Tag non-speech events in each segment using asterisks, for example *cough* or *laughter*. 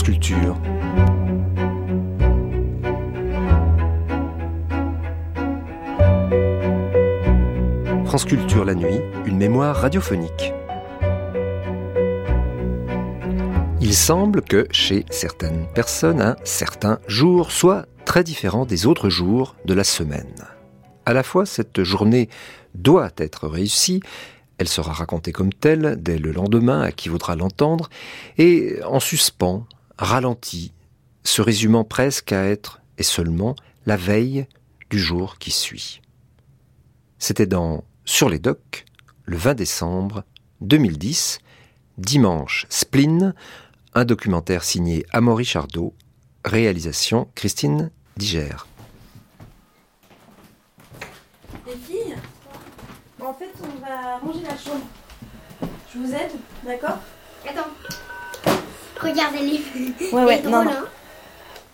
France Culture. La nuit, une mémoire radiophonique. Il semble que chez certaines personnes, un certain jour soit très différent des autres jours de la semaine. À la fois, cette journée doit être réussie, elle sera racontée comme telle dès le lendemain à qui voudra l'entendre, et en suspens, ralentie, se résumant presque à être, et seulement, la veille du jour qui suit. C'était dans Sur les docks, le 20 décembre 2010, dimanche Spleen, un documentaire signé Amaury Chardot, réalisation Christine Digère. Les filles, en fait, on va ranger la chambre. Je vous aide, d'accord? Attends. Regardez les Ouais, ouais, non, hein.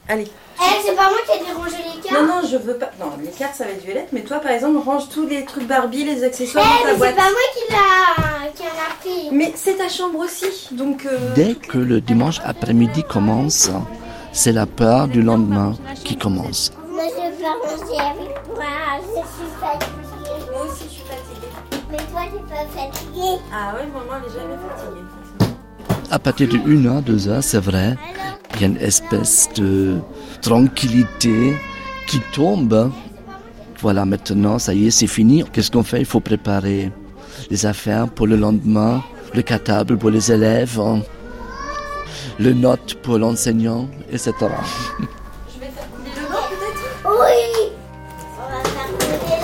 Allez. Eh, c'est pas moi qui ai dit ranger les cartes. Non, non, je veux pas. Non, les cartes, ça va être violette, mais toi, par exemple, range tous les trucs Barbie, les accessoires Eh, dans ta mais c'est pas moi qui l'a qui en a pris. Mais c'est ta chambre aussi, donc. euh, Dès que le dimanche après-midi commence, c'est la peur du lendemain qui commence. Moi, je veux ranger avec moi. Je suis fatiguée. Moi aussi, je suis fatiguée. Mais toi, t'es pas fatiguée. Ah ouais, maman, elle est jamais fatiguée. À partir de 1 heure, 2 heures, c'est vrai, il y a une espèce de tranquillité qui tombe. Voilà, maintenant, ça y est, c'est fini. Qu'est-ce qu'on fait? Il faut préparer les affaires pour le lendemain, le cartable pour les élèves, hein, le note pour l'enseignant, etc. Je vais faire couler le peut-être Oui. On va faire couler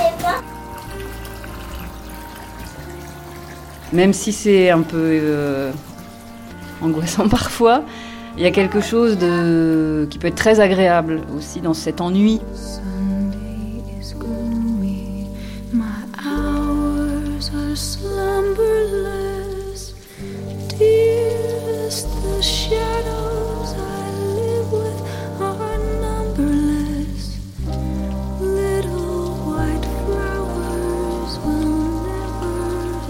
les. Même si c'est un peu euh, angoissant *laughs* parfois, il y a quelque chose de, qui peut être très agréable aussi dans cet ennui. Sunday is gloomy, my hours are slumberless. Dearest, the shadows I live with are numberless. Little white flowers will never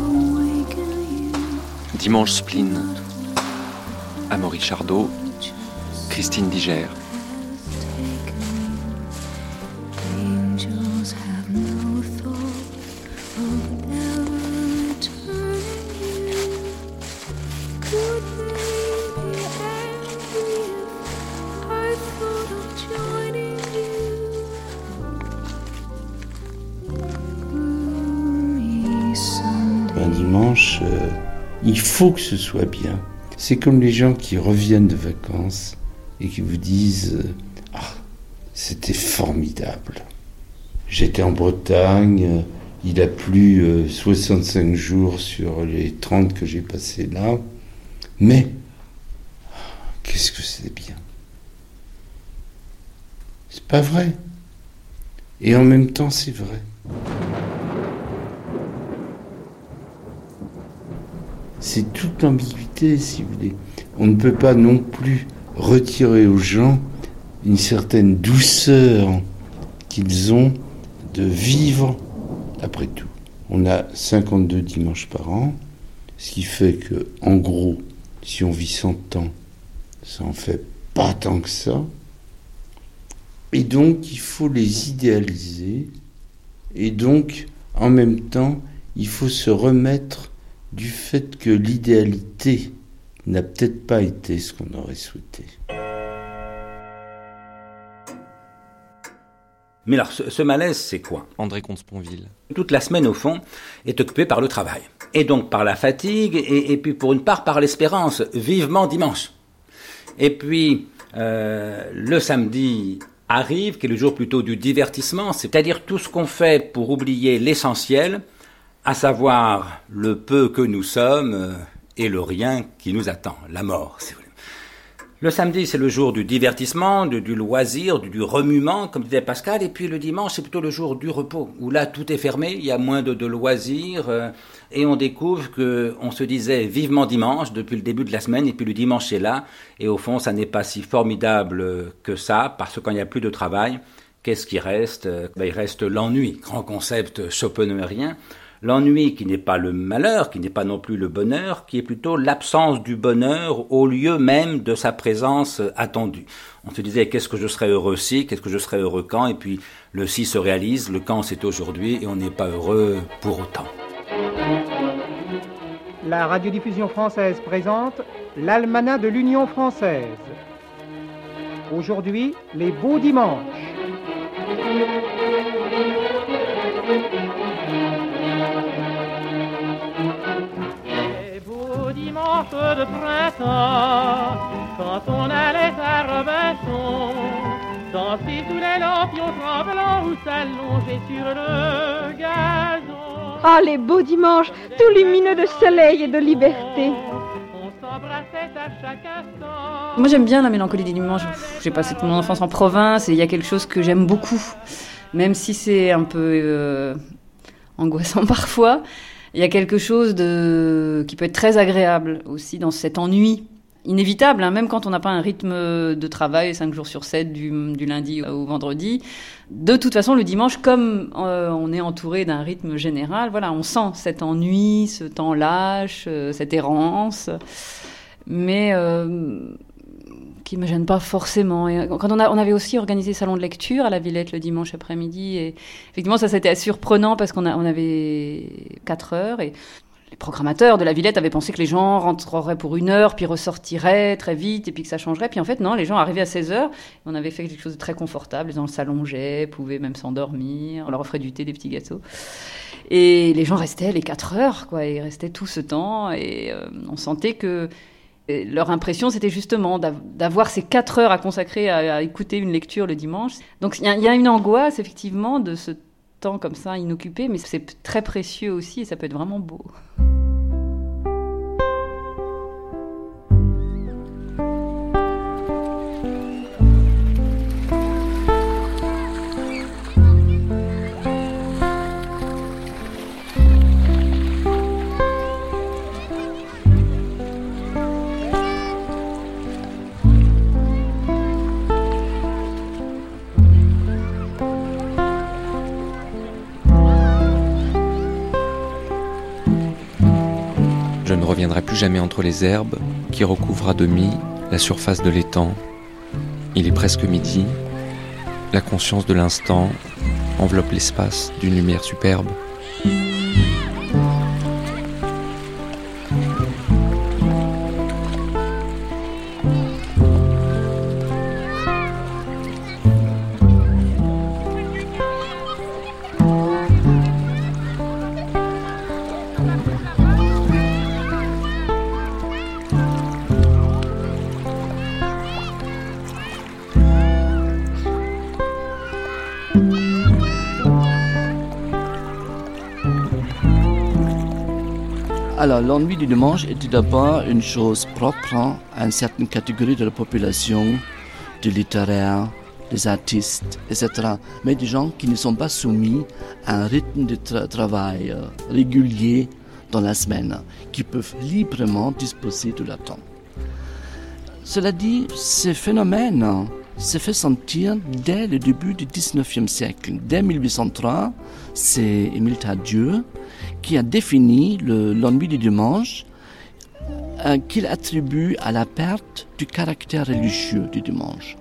awaken you. Dimanche Spleen. Amaury Chardot, Christine Digère. Un dimanche, euh, il faut que ce soit bien. C'est comme les gens qui reviennent de vacances et qui vous disent euh, Ah, c'était formidable. J'étais en Bretagne, euh, il a plu euh, 65 jours sur les 30 que j'ai passés là, mais qu'est-ce que c'est bien. C'est pas vrai. Et en même temps, c'est vrai. C'est toute l'ambiguïté, si vous voulez. On ne peut pas non plus retirer aux gens une certaine douceur qu'ils ont de vivre après tout. On a 52 dimanches par an, ce qui fait que, en gros, si on vit 100 ans, ça en fait pas tant que ça. Et donc, il faut les idéaliser. Et donc, en même temps, il faut se remettre du fait que l'idéalité n'a peut-être pas été ce qu'on aurait souhaité. Mais alors, ce, ce malaise, c'est quoi? André Comte-Sponville. Toute la semaine, au fond, est occupée par le travail. Et donc par la fatigue, et, et puis pour une part par l'espérance, vivement dimanche. Et puis, euh, le samedi arrive, qui est le jour plutôt du divertissement, c'est-à-dire tout ce qu'on fait pour oublier l'essentiel, à savoir le peu que nous sommes euh, et le rien qui nous attend, la mort. Le samedi, c'est le jour du divertissement, du, du loisir, du, remuement, comme disait Pascal, et puis le dimanche, c'est plutôt le jour du repos, où là, tout est fermé, il y a moins de, de loisirs, euh, et on découvre que on se disait vivement dimanche depuis le début de la semaine, et puis le dimanche est là, et au fond, ça n'est pas si formidable que ça, parce que quand il n'y a plus de travail, qu'est-ce qui reste? Ben, Il reste l'ennui, grand concept schopenhauerien, L'ennui qui n'est pas le malheur, qui n'est pas non plus le bonheur, qui est plutôt l'absence du bonheur au lieu même de sa présence attendue. On se disait qu'est-ce que je serais heureux si, qu'est-ce que je serais heureux quand, et puis le si se réalise, le quand c'est aujourd'hui, et on n'est pas heureux pour autant. La radiodiffusion française présente l'Almanach de l'Union française. Aujourd'hui, les beaux dimanches. De printemps, quand on allait à Robinson, danser sous les lampions tremblants ou s'allonger sur le gazon. Ah, les beaux dimanches, tout lumineux de soleil et de liberté. Moi j'aime bien la mélancolie des dimanches. J'ai passé toute mon enfance en province et il y a quelque chose que j'aime beaucoup. Même si c'est un peu euh, angoissant *laughs* parfois, il y a quelque chose de qui peut être très agréable aussi dans cet ennui inévitable, hein, même quand on n'a pas un rythme de travail 5 jours sur 7, du, lundi au vendredi. De toute façon, le dimanche, comme euh, on est entouré d'un rythme général, voilà, on sent cet ennui, ce temps lâche, euh, cette errance, mais euh, qui me gêne pas forcément. Et quand on, avait aussi organisé salon de lecture à la Villette le dimanche après-midi, et effectivement, ça c'était surprenant parce qu'on avait 4 heures et les programmateurs de la Villette avaient pensé que les gens rentreraient pour une heure, puis ressortiraient très vite, et puis que ça changerait. Puis en fait, non, les gens arrivaient à 16 heures. On avait fait quelque chose de très confortable. Les gens s'allongeaient, pouvaient même s'endormir. On leur offrait du thé, des petits gâteaux. Et les gens restaient les 4 heures, quoi. Ils restaient tout ce temps. Et euh, on sentait que leur impression, c'était justement d'av- d'avoir ces 4 heures à consacrer à, écouter une lecture le dimanche. Donc il y, y a une angoisse, effectivement, de ce temps comme ça inoccupé, mais c'est très précieux aussi et ça peut être vraiment beau. Plus jamais entre les herbes qui recouvrent à demi la surface de l'étang. Il est presque midi. La conscience de l'instant enveloppe l'espace d'une lumière superbe. L'ennui du dimanche tout d'abord une chose propre à une certaine catégorie de la population, des littéraires, des artistes, etc. Mais des gens qui ne sont pas soumis à un rythme de tra- travail euh, régulier dans la semaine, qui peuvent librement disposer de leur temps. Cela dit, ce phénomène hein, se fait sentir dès le début du 19e siècle. Dès 1803, c'est Émile Tardieu qui a défini le- l'ennui du dimanche euh, qu'il attribue à la perte du caractère religieux du dimanche.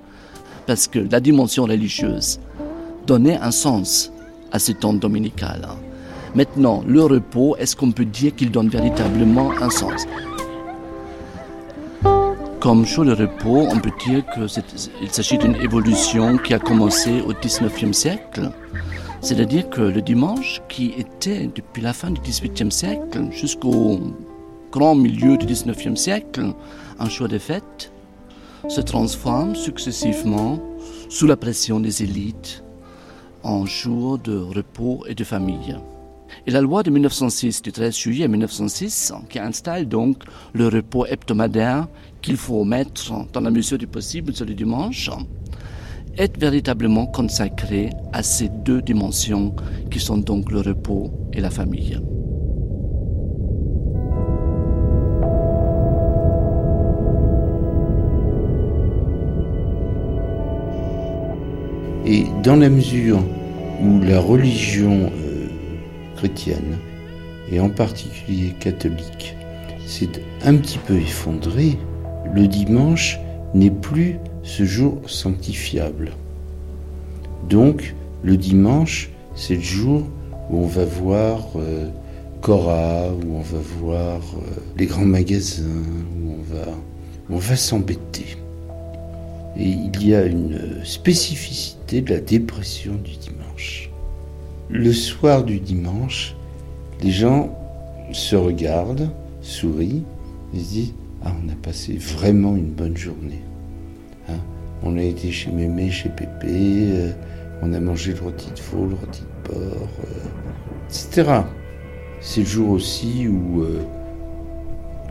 Parce que la dimension religieuse donnait un sens à ce temps dominical. hein. Maintenant, le repos, est-ce qu'on peut dire qu'il donne véritablement un sens? Comme jour de repos, on peut dire qu'il s'agit d'une évolution qui a commencé au 19e siècle. C'est-à-dire que le dimanche, qui était depuis la fin du XVIIIe siècle jusqu'au grand milieu du XIXe siècle un jour de fête, se transforme successivement, sous la pression des élites, en jour de repos et de famille. Et la loi de 1906, du 13 juillet 1906, qui installe donc le repos hebdomadaire qu'il faut mettre dans la mesure du possible sur le dimanche, est véritablement consacrée à ces deux dimensions qui sont donc le repos et la famille. Et dans la mesure où la religion euh, chrétienne et en particulier catholique, s'est un petit peu effondré, le dimanche n'est plus ce jour sanctifiable. Donc, le dimanche, c'est le jour où on va voir euh, Cora, où on va voir euh, les grands magasins, où on va, s'embêter. Et il y a une spécificité de la dépression du dimanche. Le soir du dimanche, les gens se regardent, sourient, et se disent Ah, on a passé vraiment une bonne journée. Hein on a été chez Mémé, chez Pépé, euh, on a mangé le rôti de veau, le rôti de porc, euh, etc. C'est le jour aussi où, euh,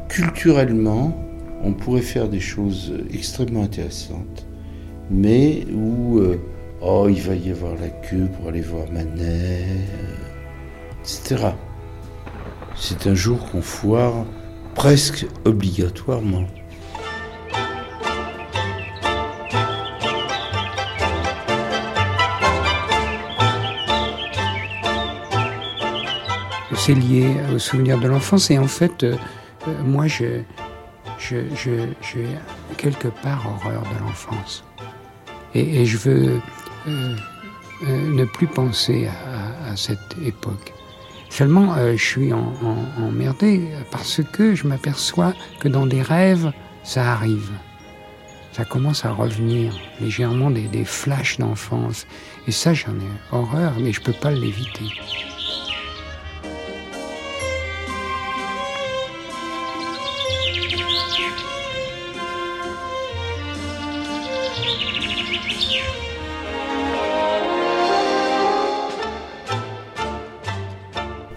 culturellement, on pourrait faire des choses extrêmement intéressantes, mais où, oh, il va y avoir la queue pour aller voir Manet, etc. C'est un jour qu'on foire presque obligatoirement. c'est lié au souvenir de l'enfance. Et en fait, euh, euh, moi, je, je, je, j'ai quelque part horreur de l'enfance. Et, je veux euh, ne plus penser à cette époque. Seulement, euh, je suis en, emmerdé parce que je m'aperçois que dans des rêves, ça arrive. Ça commence à revenir légèrement des, des flashs d'enfance. Et ça, j'en ai horreur, mais je peux pas l'éviter.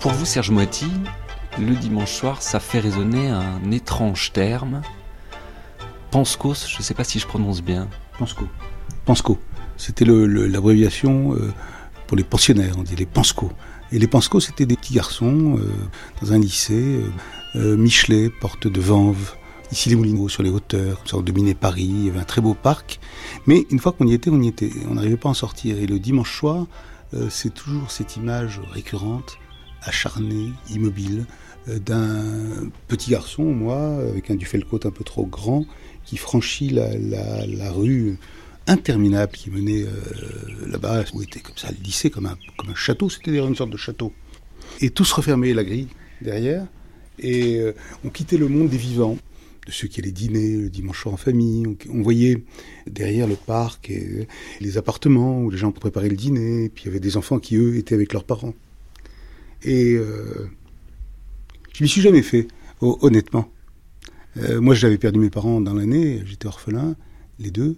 Pour vous, Serge Moiti, le dimanche soir, ça fait résonner un étrange terme. Panskos, je ne sais pas si je prononce bien. Pansco. Pansco. C'était l'abréviation euh, pour les pensionnaires, on dit les Pansco. Et les Pansco, c'était des petits garçons euh, dans un lycée, euh, Michelet, porte de Vanves, ici les Moulineaux sur les hauteurs, ça dominait Paris, il y avait un très beau parc. Mais une fois qu'on y était, on y était. On n'arrivait pas à en sortir. Et le dimanche soir, c'est toujours cette image récurrente, acharnée, immobile, euh, d'un petit garçon, moi, avec un duffel-côte un peu trop grand, qui franchit la, rue interminable qui menait euh, là-bas, où était comme ça le lycée, comme un, château, c'était une sorte de château. Et tout se refermait, la grille derrière, et euh, on quittait le monde des vivants, de ceux qui allaient dîner le dimanche soir en famille. On, voyait derrière le parc et les appartements où les gens préparaient le dîner, et puis il y avait des enfants qui, eux, étaient avec leurs parents. Et euh, je m'y suis jamais fait, ho- honnêtement. Euh, moi, j'avais perdu mes parents dans l'année, j'étais orphelin, les deux,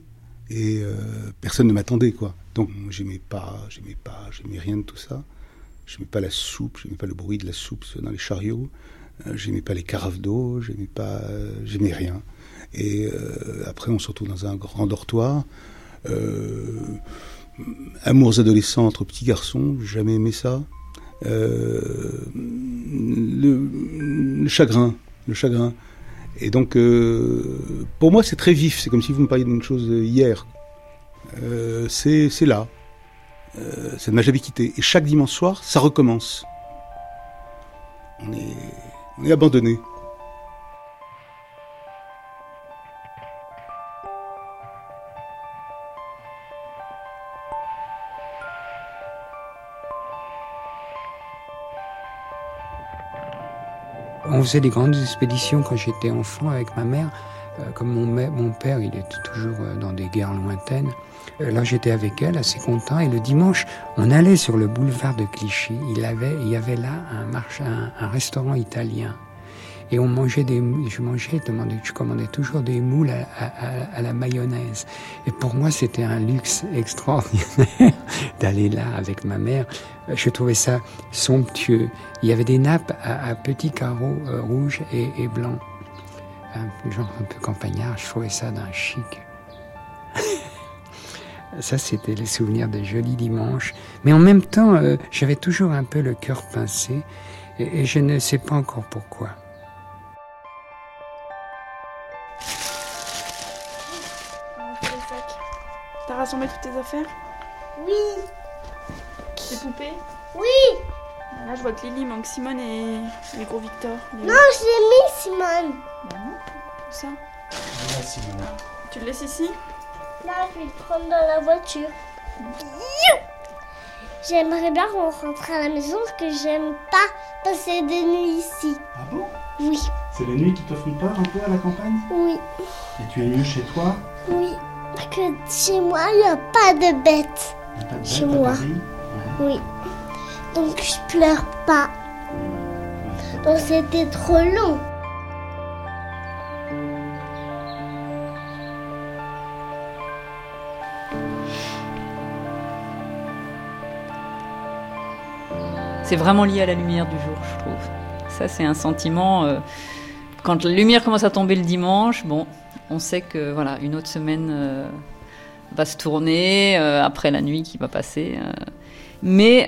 et euh, personne ne m'attendait, quoi. Donc, j'aimais pas, j'aimais pas, j'aimais rien de tout ça. J'aimais pas la soupe, j'aimais pas le bruit de la soupe dans les chariots, euh, j'aimais pas les carafes d'eau, j'aimais pas, j'aimais rien. Et après, on se retrouve dans un grand dortoir. Amours adolescents entre petits garçons, jamais aimé ça. Euh, le, chagrin, le chagrin. Et donc, euh, pour moi, c'est très vif. C'est comme si vous me parliez d'une chose hier. Euh, c'est là. Ça ne m'a jamais quitté. Et chaque dimanche soir, ça recommence. On est, on est abandonné. Faisait des grandes expéditions quand j'étais enfant avec ma mère. Euh, comme mon, père, il était toujours euh, dans des guerres lointaines. Euh, là, j'étais avec elle, assez content. Et le dimanche, on allait sur le boulevard de Clichy. Il, y avait là un, un restaurant italien. Et on mangeait des, je mangeais, je commandais toujours des moules à, la mayonnaise. Et pour moi, c'était un luxe *laughs* extraordinaire d'aller là avec ma mère. Je trouvais ça somptueux. Il y avait des nappes à, petits carreaux euh, rouges et, blancs. Un genre un peu campagnard. Je trouvais ça d'un chic. *laughs* Ça, c'était les souvenirs des jolis dimanches. Mais en même temps, euh, j'avais toujours un peu le cœur pincé. Et je ne sais pas encore pourquoi. Rassemblé toutes tes affaires Oui, Tes poupées oui, Là, je vois que Lily manque Simone et, et gros Victor. Non, j'ai mis Simone. Bah non, où ça Voilà, Simone. Tu le laisses ici Là, je vais le prendre dans la voiture. You J'aimerais bien qu'on rentre à la maison parce que j'aime pas passer des nuits ici. Ah bon Oui, C'est les nuits qui te font peur un peu à la campagne oui, Et tu es mieux chez toi oui. Que chez moi, il n'y a pas de bêtes. Pas de Chez moi. Oui. Donc je pleure pas. Donc c'était trop long. C'est vraiment lié à la lumière du jour, je trouve. Ça, c'est un sentiment. euh, quand la lumière commence à tomber le dimanche, bon, on sait que voilà, une autre semaine euh, va se tourner euh, après la nuit qui va passer. euh. Mais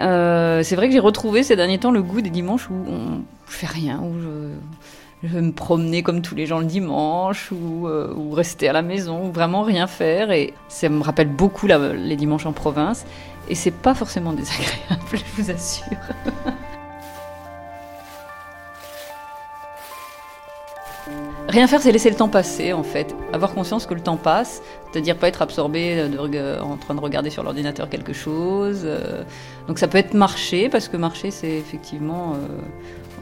c'est vrai que j'ai retrouvé ces derniers temps le goût des dimanches où on, je fais rien, où je, vais me promener comme tous les gens le dimanche, ou, rester à la maison, ou vraiment rien faire. Et ça me rappelle beaucoup les dimanches en province. Et c'est pas forcément désagréable, *laughs* je vous assure. Rien faire, c'est laisser le temps passer, en fait. Avoir conscience que le temps passe, c'est-à-dire pas être absorbé de rega- en train de regarder sur l'ordinateur quelque chose. euh. Donc ça peut être marcher, parce que marcher, c'est effectivement. euh,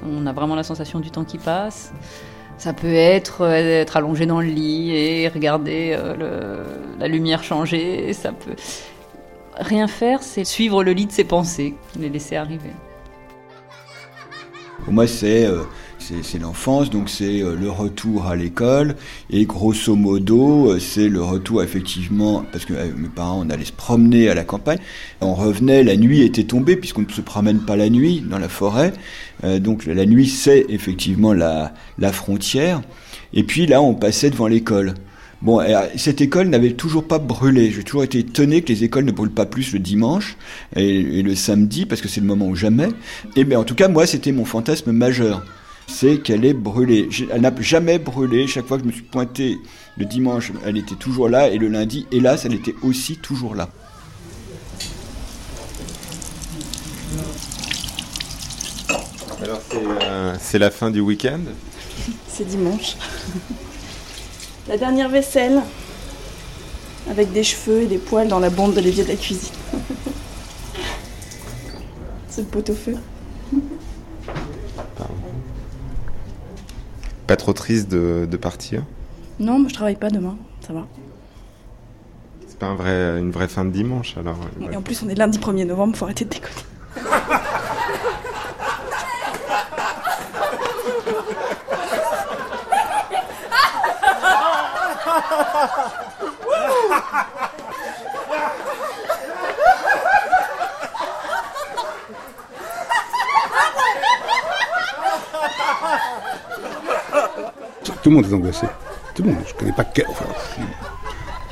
on a vraiment la sensation du temps qui passe. Ça peut être euh, être allongé dans le lit et regarder euh, la lumière changer. Ça peut. Rien faire, c'est suivre le lit de ses pensées, les laisser arriver. Pour moi, c'est euh, c'est l'enfance, donc c'est euh, le retour à l'école. Et grosso modo, euh, c'est le retour effectivement, parce que euh, mes parents, on allait se promener à la campagne. On revenait, la nuit était tombée, puisqu'on ne se promène pas la nuit dans la forêt. Donc la nuit, c'est effectivement la, frontière. Et puis là, on passait devant l'école. Bon, et, cette école n'avait toujours pas brûlé. J'ai toujours été étonné que les écoles ne brûlent pas plus le dimanche et, le samedi, parce que c'est le moment où jamais. Et bien, en tout cas, moi, c'était mon fantasme majeur. C'est qu'elle est brûlée. Elle n'a jamais brûlé. Chaque fois que je me suis pointé le dimanche, elle était toujours là. Et le lundi, hélas, elle était aussi toujours là. Alors c'est euh, c'est la fin du week-end? C'est dimanche. La dernière vaisselle, avec des cheveux et des poils dans la bombe de l'évier de la cuisine. *laughs* C'est le pot-au-feu. Pas trop triste de, de partir Non, moi je travaille pas demain, ça va. C'est pas un vrai, une vraie fin de dimanche alors ouais. Et en plus, on est lundi 1er novembre, faut arrêter de déconner. *laughs* Tout le monde est angoissé. Tout le monde. Je connais pas que. Enfin,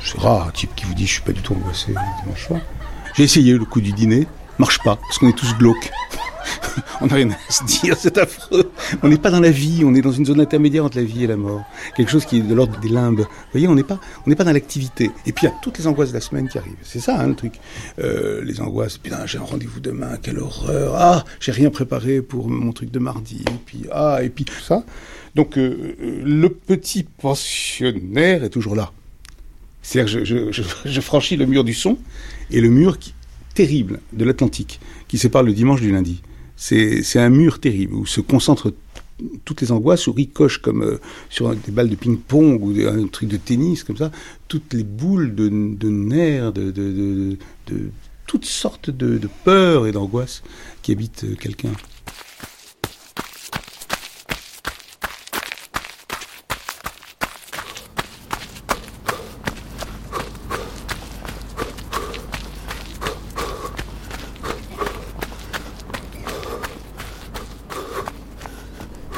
c'est rare un type qui vous dit je suis pas du tout angoissé dimanche soir. J'ai essayé le coup du dîner, marche pas, parce qu'on est tous glauques. *laughs* on n'a rien à se dire, c'est affreux. On n'est pas dans la vie, on est dans une zone intermédiaire entre la vie et la mort. Quelque chose qui est de l'ordre des limbes. Vous voyez, on n'est pas, pas dans l'activité. Et puis il y a toutes les angoisses de la semaine qui arrivent. C'est ça, hein, le truc. Euh, les angoisses. Putain, j'ai un rendez-vous demain, quelle horreur. Ah, j'ai rien préparé pour mon truc de mardi. Et puis ah, et puis tout ça. Donc euh, le petit pensionnaire est toujours là. C'est-à-dire que je, franchis le mur du son et le mur terrible de l'Atlantique qui sépare le dimanche du lundi. C'est un mur terrible où se concentrent toutes les angoisses, où ricochent comme euh, sur des balles de ping-pong ou un truc de tennis, comme ça, toutes les boules de, nerfs, de, toutes sortes de, de peurs et d'angoisses qui habitent euh, quelqu'un.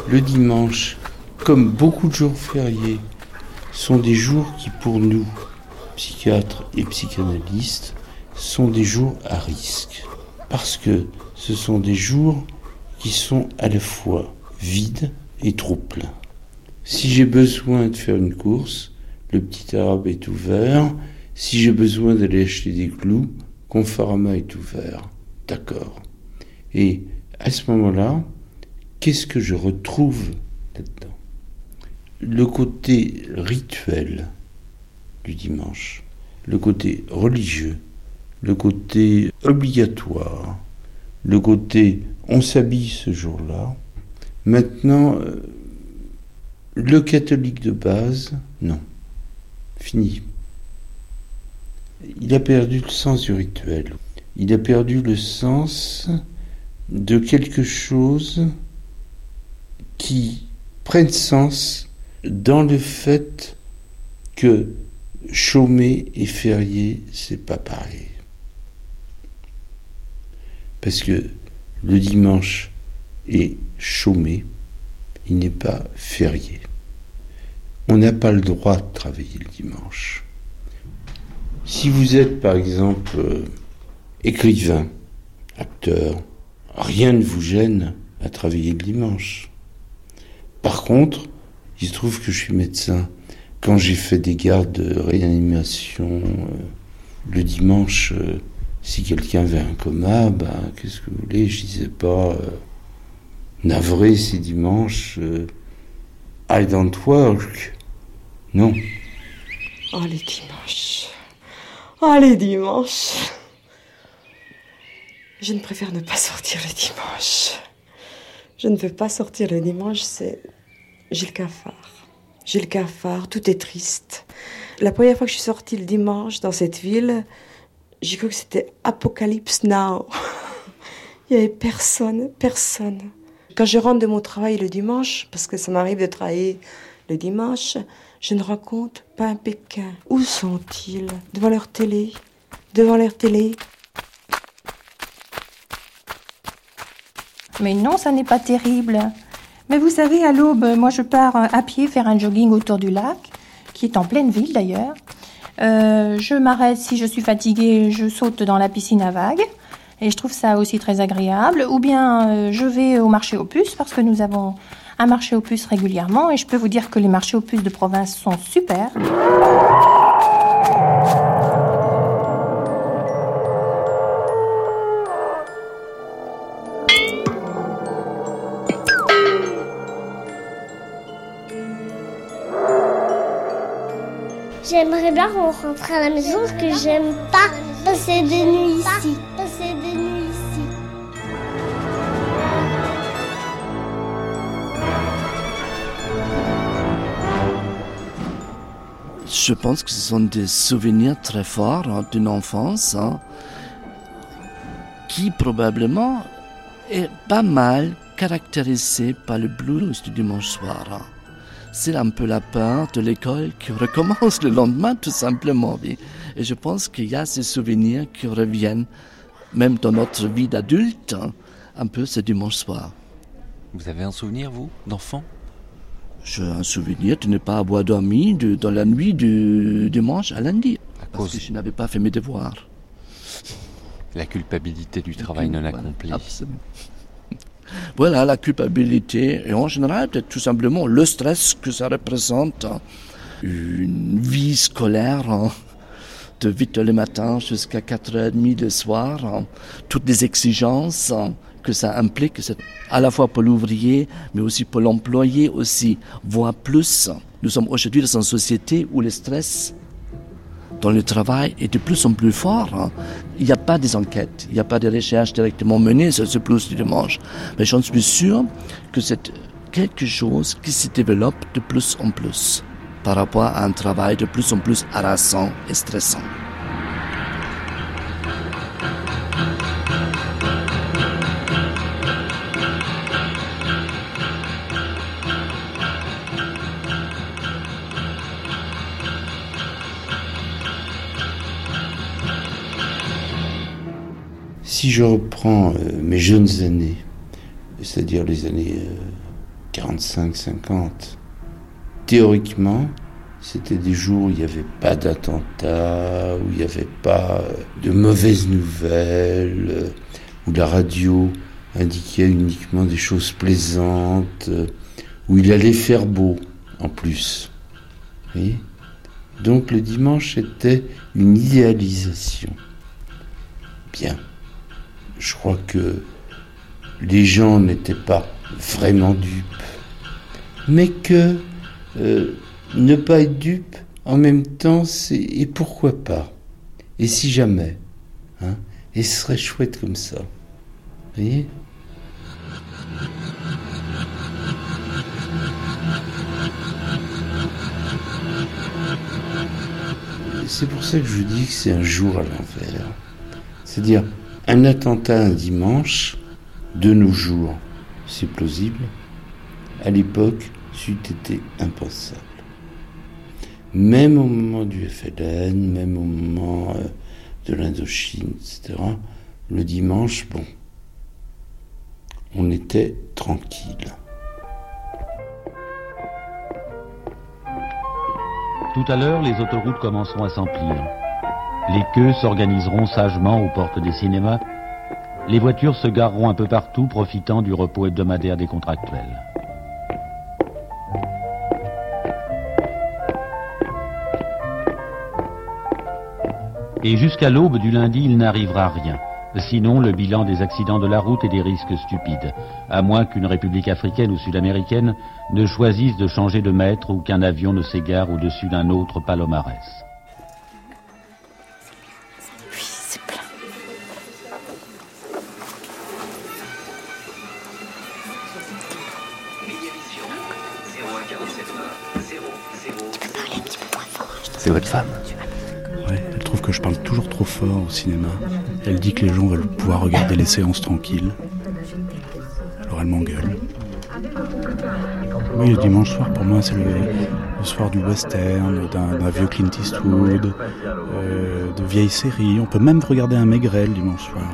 Le dimanche, comme beaucoup de jours fériés, sont des jours qui pour nous, psychiatres et psychanalystes, sont des jours à risque. Parce que ce sont des jours qui sont à la fois vides et trop pleins. Si j'ai besoin de faire une course, le petit arabe est ouvert. Si j'ai besoin d'aller acheter des clous, Conforama est ouvert. D'accord. Et À ce moment-là, qu'est-ce que je retrouve là-dedans? Le côté rituel du dimanche, le côté religieux, le côté obligatoire, le côté on s'habille ce jour-là. Maintenant, euh, le catholique de base, non. Fini. Il a perdu le sens du rituel. Il a perdu le sens de quelque chose qui prenne sens dans le fait que chômer et férié, c'est pas pareil. Parce que le dimanche est chômé, il n'est pas férié. On n'a pas le droit de travailler le dimanche. Si vous êtes par exemple euh, écrivain, acteur, rien ne vous gêne à travailler le dimanche. Par contre, il se trouve que je suis médecin. Quand j'ai fait des gardes de réanimation euh, le dimanche, euh, si quelqu'un avait un coma, ben, qu'est-ce que vous voulez Je disais pas euh, navré, c'est dimanche. euh, I don't work. Non. Oh, les dimanches. Oh, les dimanches. Je ne préfère ne pas sortir le dimanche. Je ne veux pas sortir le dimanche, c'est. J'ai le cafard. J'ai le cafard, tout est triste. La première fois que je suis sortie le dimanche dans cette ville, j'ai cru que c'était Apocalypse Now. *laughs* Il n'y avait personne, personne. Quand je rentre de mon travail le dimanche, parce que ça m'arrive de travailler le dimanche, je ne rencontre pas un Pékin. Où sont-ils? Devant leur télé? Devant leur télé? Mais non, ça n'est pas terrible. Mais vous savez, à l'aube, moi je pars euh, à pied faire un jogging autour du lac, qui est en pleine ville d'ailleurs. Euh, je m'arrête si je suis fatiguée, je saute dans la piscine à vagues. Et je trouve ça aussi très agréable. Ou bien euh, je vais au marché aux puces parce que nous avons un marché aux puces régulièrement. Et je peux vous dire que les marchés aux puces de province sont super. J'aimerais bien rentrer à la maison parce que j'aime pas passer des nuits ici. Passer des nuits ici. Je pense que ce sont des souvenirs très forts hein, d'une enfance hein, qui probablement est pas mal caractérisée par le blues du dimanche soir. hein. C'est un peu la peur de l'école qui recommence le lendemain tout simplement. oui. Et je pense qu'il y a ces souvenirs qui reviennent même dans notre vie d'adulte, hein, un peu ce dimanche soir. Vous avez un souvenir, vous, d'enfant? J'ai un souvenir de ne pas avoir dormi de- dans la nuit du dimanche à lundi. Parce que je n'avais pas fait mes devoirs. La culpabilité du travail non Voilà, accompli. absolument. Voilà la culpabilité et en général tout simplement le stress que ça représente. hein. Une vie scolaire hein, de 8 heures le matin jusqu'à 4h30 le soir. hein. Toutes les exigences que ça implique, à la fois pour l'ouvrier mais aussi pour l'employé aussi, voire plus. Nous sommes aujourd'hui dans une société où le stress dans le travail est de plus en plus fort. Il n'y a pas des enquêtes, il n'y a pas de recherches directement menées sur ce plus du dimanche. Mais j'en suis sûr que c'est quelque chose qui se développe de plus en plus par rapport à un travail de plus en plus harassant et stressant. Si je reprends euh, mes jeunes années, c'est-à-dire les années 45-50, théoriquement, c'était des jours où il n'y avait pas d'attentats, où il n'y avait pas euh, de mauvaises nouvelles, euh, où la radio indiquait uniquement des choses plaisantes, euh, où il allait faire beau en plus. Donc le dimanche était une idéalisation. Bien je crois que les gens n'étaient pas vraiment dupes, mais que euh, ne pas être dupe en même temps, c'est et pourquoi pas? Et si jamais hein? Et ce serait chouette comme ça. Vous voyez? C'est pour ça que je dis que c'est un jour à l'envers. C'est-à-dire un attentat un dimanche, de nos jours, c'est plausible. À l'époque, c'eût été impensable. Même au moment du FLN, même au moment euh, de l'Indochine, etc., le dimanche, bon, on était tranquille. Tout à l'heure, les autoroutes commenceront à s'emplir. Les queues s'organiseront sagement aux portes des cinémas. Les voitures se gareront un peu partout, profitant du repos hebdomadaire des contractuels. Et jusqu'à l'aube du lundi, il n'arrivera rien. Sinon, le bilan des accidents de la route et des risques stupides, à moins qu'une république africaine ou sud-américaine ne choisisse de changer de maître ou qu'un avion ne s'égare au-dessus d'un autre palomarès. Elle dit que les gens veulent pouvoir regarder les séances tranquilles. Alors elle m'engueule. Oui, le dimanche soir, pour moi, c'est le, soir du western, d'un vieux Clint Eastwood, euh, de vieilles séries. On peut même regarder un Maigret le dimanche soir.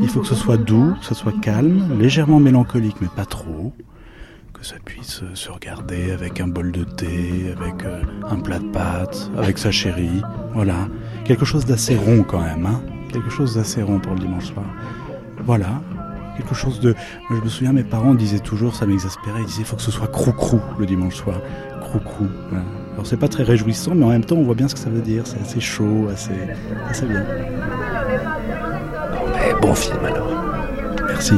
Il faut que ce soit doux, que ce soit calme, légèrement mélancolique, mais pas trop. Que ça puisse se regarder avec un bol de thé, avec euh, un plat de pâtes, avec sa chérie. Voilà. Quelque chose d'assez rond quand même, hein. Quelque chose d'assez rond pour le dimanche soir. Voilà. Quelque chose de. Moi, je me souviens, mes parents disaient toujours, ça m'exaspérait, ils disaient, il faut que ce soit crou-crou le dimanche soir. Crou-crou. Voilà. Alors, c'est pas très réjouissant, mais en même temps, on voit bien ce que ça veut dire. C'est assez chaud, assez, assez bien. Mais bon film alors. Merci.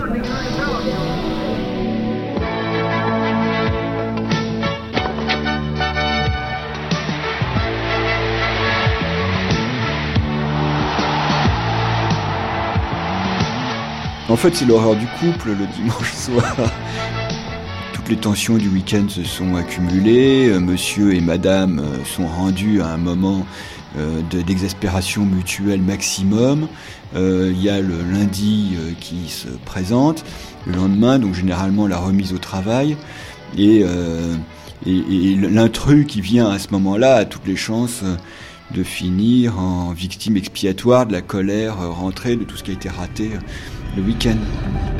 En fait, c'est l'horreur du couple le dimanche *laughs* soir. Toutes les tensions du week-end se sont accumulées. euh, Monsieur et Madame euh, sont rendus à un moment euh, de- d'exaspération mutuelle maximum. Il y a le lundi qui se présente, le lendemain, donc généralement la remise au travail. Et, l'intrus qui vient à ce moment-là a toutes les chances de finir en victime expiatoire de la colère rentrée, de tout ce qui a été raté le week-end.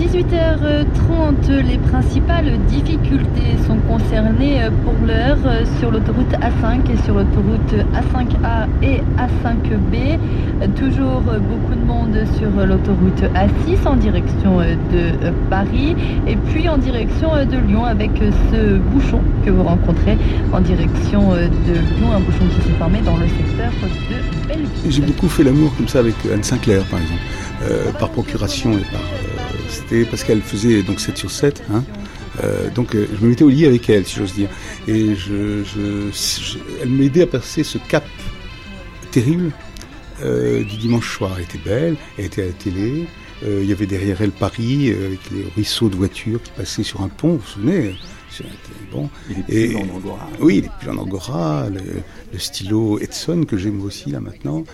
18h30, les principales difficultés sont concernées euh, pour l'heure euh, sur l'autoroute A5 et sur l'autoroute A5A et A5B. Euh, Toujours beaucoup de monde sur l'autoroute A6 en direction euh, de Paris et puis en direction de Lyon avec ce bouchon que vous rencontrez en direction de Lyon, un bouchon qui s'est formé dans le secteur de Belleville. J'ai beaucoup fait l'amour comme ça avec Anne Sinclair, par exemple, par procuration et par. C'était parce qu'elle faisait donc 7 sur 7. Hein, euh, donc euh, je me mettais au lit avec elle, si j'ose dire. Et je, je- je- elle m'aidait à passer ce cap terrible euh, du dimanche soir. Elle était belle, elle était à la télé. il y avait derrière elle Paris, avec les ruisseaux de voitures qui passaient sur un pont, vous vous souvenez bon. Et les pulls en angora. Oui, les en angora, le, le stylo Edson que j'aime aussi là maintenant,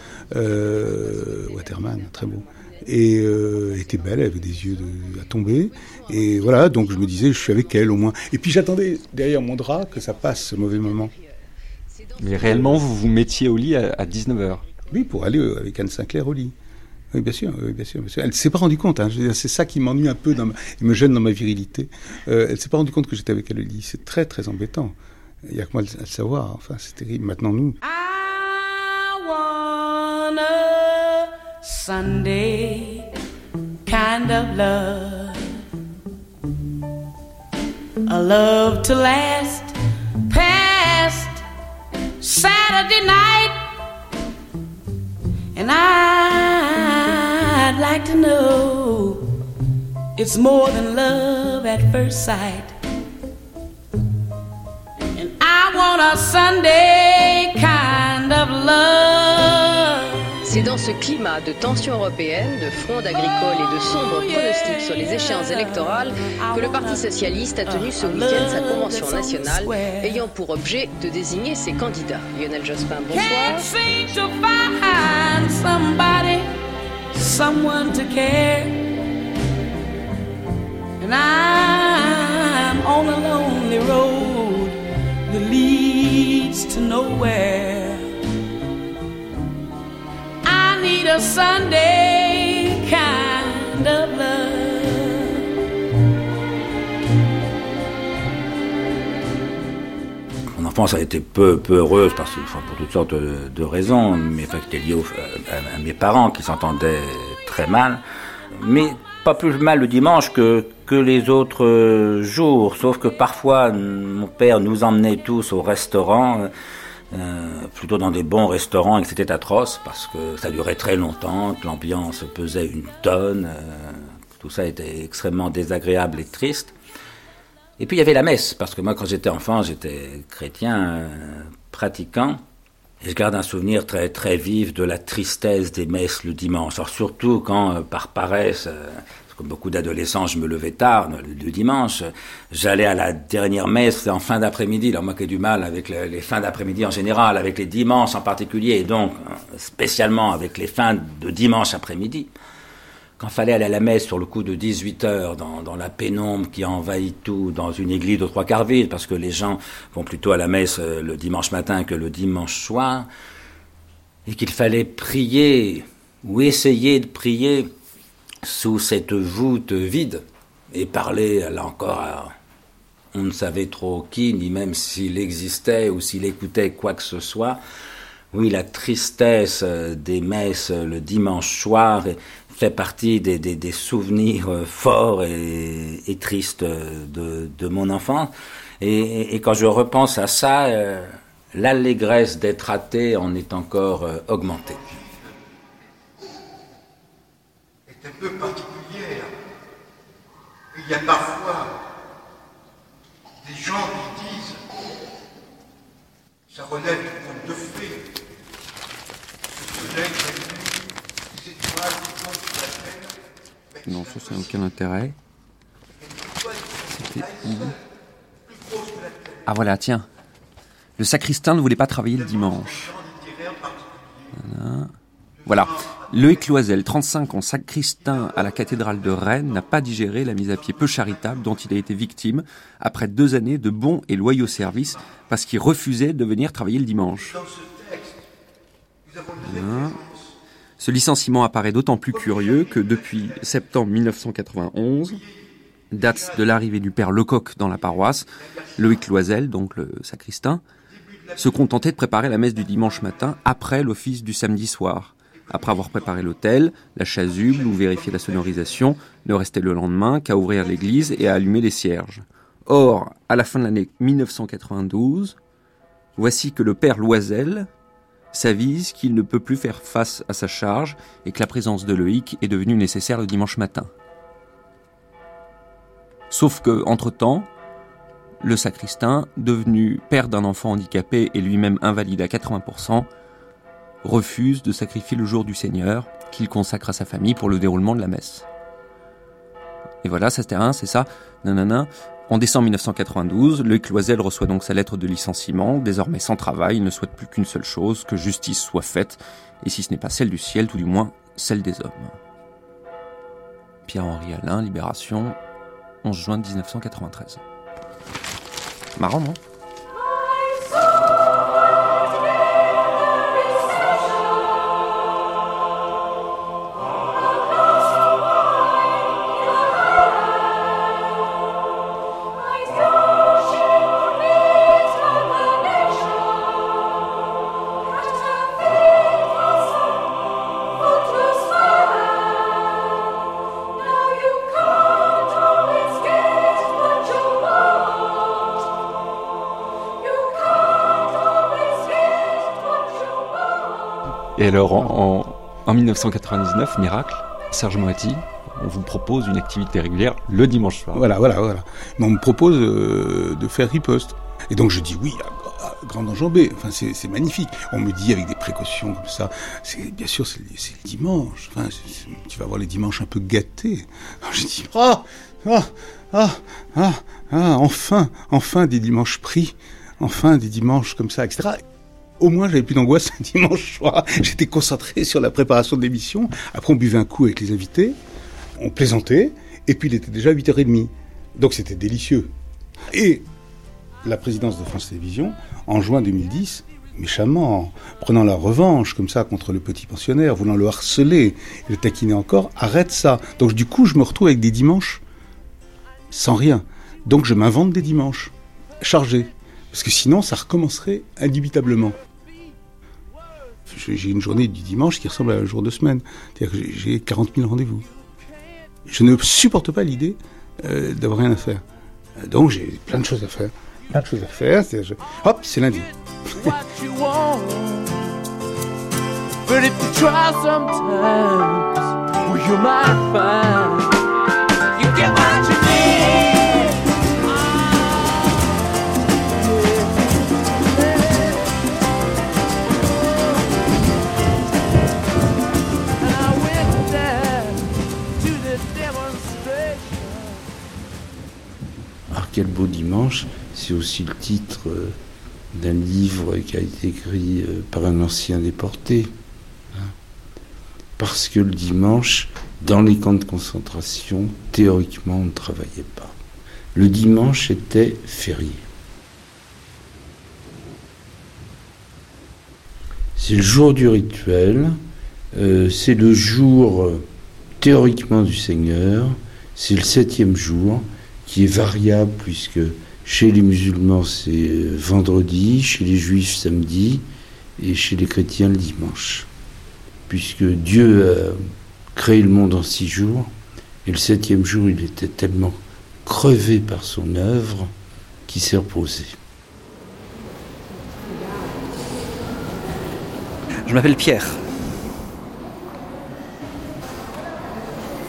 Waterman, très beau. Et euh, elle était belle, elle avait des yeux de- à tomber. Et voilà, donc je me disais, je suis avec elle au moins. Et puis j'attendais derrière mon drap que ça passe ce mauvais moment. Mais réellement, vous vous mettiez au lit à, 19h. Oui, pour aller euh, avec Anne Sinclair au lit. Oui, bien sûr, oui, bien sûr, bien sûr. Elle s'est pas rendue compte. Hein. C'est ça qui m'ennuie un peu, dans ma- me gêne dans ma virilité. Euh, elle s'est pas rendue compte que j'étais avec elle au lit. C'est très, très embêtant. Il y a que moi à le savoir. Enfin, c'est terrible. Maintenant, nous. on Sunday kind of love. A love to last past Saturday night. And I'd like to know it's more than love at first sight. And I want a Sunday kind of love. C'est dans ce climat de tension européenne, de fronde agricole et de sombres pronostics sur les échéances électorales que le Parti socialiste a tenu ce week-end sa convention nationale ayant pour objet de désigner ses candidats. Lionel Jospin, bonsoir. Mon enfance a été peu, peu heureuse parce pour toutes sortes de, raisons, mais enfin, qui étaient liées au- à, à mes parents qui s'entendaient très mal. Mais pas plus mal le dimanche que, que les autres euh, jours, sauf que parfois mon père nous emmenait tous au restaurant, euh, plutôt dans des bons restaurants et que c'était atroce parce que ça durait très longtemps, que l'ambiance pesait une tonne, euh, tout ça était extrêmement désagréable et triste. Et puis il y avait la messe, parce que moi quand j'étais enfant, j'étais chrétien euh, pratiquant. Et je garde un souvenir très très vif de la tristesse des messes le dimanche. Alors surtout quand, par paresse, comme beaucoup d'adolescents, je me levais tard le, dimanche, j'allais à la dernière messe en fin d'après-midi. Alors moi qui ai du mal avec le- les fins d'après-midi en général, avec les dimanches en particulier, et donc euh, spécialement avec les fins de dimanche après-midi. Quand fallait aller à la messe sur le coup de 18 heures, dans, dans la pénombre qui envahit tout, dans une église de trois quarts vide, parce que les gens vont plutôt à la messe euh, le dimanche matin que le dimanche soir, et qu'il fallait prier, ou essayer de prier, sous cette voûte vide, et parler, là encore, à on ne savait trop qui, ni même s'il existait ou s'il écoutait quoi que ce soit. Oui, la tristesse des messes le dimanche soir fait partie des, des- souvenirs forts et, tristes de, mon enfance. Et, et quand je repense à ça, euh, l'allégresse d'être athée en est encore euh, augmentée. est un peu particulière. Il y a parfois des gens qui disent ça relève du conte de fées. Ce soleil, les étoiles qui sur la terre. Non, ça, ça n'a aucun intérêt. C'était où Ah voilà, tiens. Le sacristain ne voulait pas travailler le dimanche. Voilà. Voilà. Loïc Loisel, 35 ans, sacristain à la cathédrale de Rennes, n'a pas digéré la mise à pied peu charitable dont il a été victime après deux années de bons et loyaux services parce qu'il refusait de venir travailler le dimanche. Ce licenciement apparaît d'autant plus curieux que depuis septembre 1991, date de l'arrivée du père Lecoq dans la paroisse, Loïc Loisel, donc le sacristain, se contentait de préparer la messe du dimanche matin après l'office du samedi soir. Après avoir préparé l'autel, la chasuble ou vérifié la sonorisation, ne restait le lendemain qu'à ouvrir l'église et à allumer les cierges. Or, à la fin de l'année 1992, voici que le père Loisel s'avise qu'il ne peut plus faire face à sa charge et que la présence de Loïc est devenue nécessaire le dimanche matin. Sauf que, entre-temps, le sacristain, devenu père d'un enfant handicapé et lui-même invalide à 80%, refuse de sacrifier le jour du Seigneur qu'il consacre à sa famille pour le déroulement de la messe. Et voilà, ça c'était un, c'est ça. En décembre 1992, Loïc Loisel reçoit donc sa lettre de licenciement. Désormais sans travail, il ne souhaite plus qu'une seule chose, que justice soit faite, et si ce n'est pas celle du ciel, tout du moins celle des hommes. Pierre-Henri Alain, Libération, 11 juin 1993. Marrant, non? Et alors, en, en- en 1999, miracle, Serge Moati, on vous propose une activité régulière le dimanche soir. Voilà, voilà, voilà. Mais on me propose euh, de faire riposte. Et donc je dis oui à, à grande enjambée. Enfin, c'est magnifique. On me dit avec des précautions comme ça. C'est bien sûr c'est le, dimanche. Enfin, tu vas voir les dimanches un peu gâtés. Alors, *laughs* je dis ah ah ah ah ah enfin enfin des dimanches pris. Enfin des dimanches comme ça, etc. Au moins, j'avais plus d'angoisse *laughs* un dimanche soir. J'étais concentré sur la préparation de l'émission. Après, on buvait un coup avec les invités, on plaisantait, et puis il était déjà 8h30. Donc c'était délicieux. Et la présidence de France Télévisions, en juin 2010, méchamment, prenant la revanche comme ça contre le petit pensionnaire, voulant le harceler, le taquiner encore, arrête ça. Donc du coup, je me retrouve avec des dimanches sans rien. Donc je m'invente des dimanches chargés. Parce que sinon, ça recommencerait indubitablement. J'ai une journée du dimanche qui ressemble à un jour de semaine. C'est-à-dire que j'ai- j'ai 40 000 rendez-vous. Je ne supporte pas l'idée euh, d'avoir rien à faire. Euh, Donc j'ai plein de choses à faire. Plein de choses à faire. Hop, c'est lundi. sometimes, quel beau dimanche, c'est aussi le titre euh, d'un livre qui a été écrit euh, par un ancien déporté. hein. Parce que le dimanche, dans les camps de concentration, théoriquement, on ne travaillait pas. Le dimanche était férié. C'est le jour du rituel, euh, c'est le jour théoriquement du Seigneur, c'est le septième jour qui est variable puisque chez les musulmans c'est euh, vendredi, chez les juifs samedi et chez les chrétiens le dimanche. Puisque Dieu a créé le monde en six jours et le septième jour il était tellement crevé par son œuvre qu'il s'est reposé. Je m'appelle Pierre.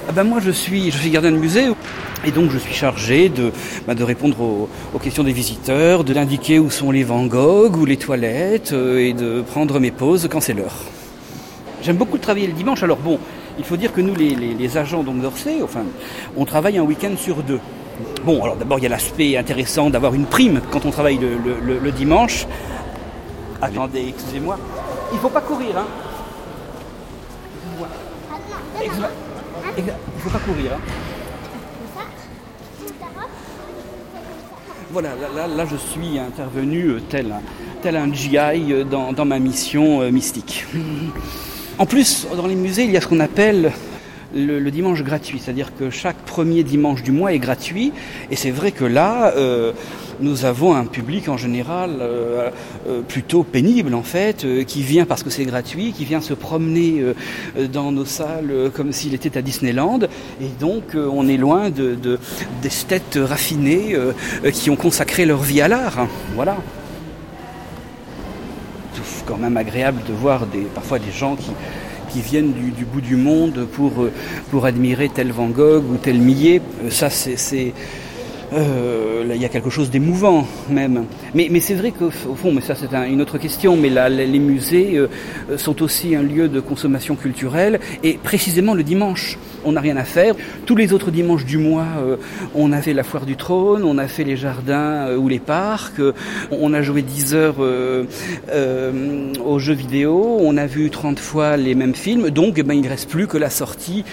Ah ben moi je suis, je suis gardien de musée et donc je suis chargé de, bah, répondre aux, questions des visiteurs, de d'indiquer où sont les Van Gogh ou les toilettes euh, et de prendre mes pauses quand c'est l'heure. J'aime beaucoup travailler le dimanche. Alors bon, il faut dire que nous les, agents d'Orsay, enfin, on travaille un week-end sur deux. Bon, alors d'abord il y a l'aspect intéressant d'avoir une prime quand on travaille le, dimanche. Attendez, excusez-moi. Il faut pas courir, hein. Il faut pas courir, hein. Voilà, là, je suis intervenu euh, tel, un- tel un GI euh, dans, dans ma mission euh, mystique. *laughs* En plus, dans les musées, il y a ce qu'on appelle le, dimanche gratuit, c'est-à-dire que chaque premier dimanche du mois est gratuit, et c'est vrai que là, euh, nous avons un public en général euh, euh, plutôt pénible en fait, qui vient parce que c'est gratuit, qui vient se promener dans nos salles comme s'il était à Disneyland, et donc on est loin de, de- d'esthètes raffinés qui ont consacré leur vie à l'art. Voilà. C'est quand même agréable de voir parfois des gens qui, qui viennent du, bout du monde pour, euh, pour admirer tel Van Gogh ou tel Millet. Euh, Ça, c'est. Euh, il y a quelque chose d'émouvant même. Mais, c'est vrai qu'au au fond, mais ça c'est un- une autre question, mais là, les musées euh, euh, sont aussi un lieu de consommation culturelle, et précisément le dimanche, on n'a rien à faire. Tous les autres dimanches du mois, euh, on a fait la foire du trône, on a fait les jardins ou les parcs, on a joué 10 heures aux jeux vidéo, on a vu 30 fois les mêmes films, donc eh ben, il ne reste plus que la sortie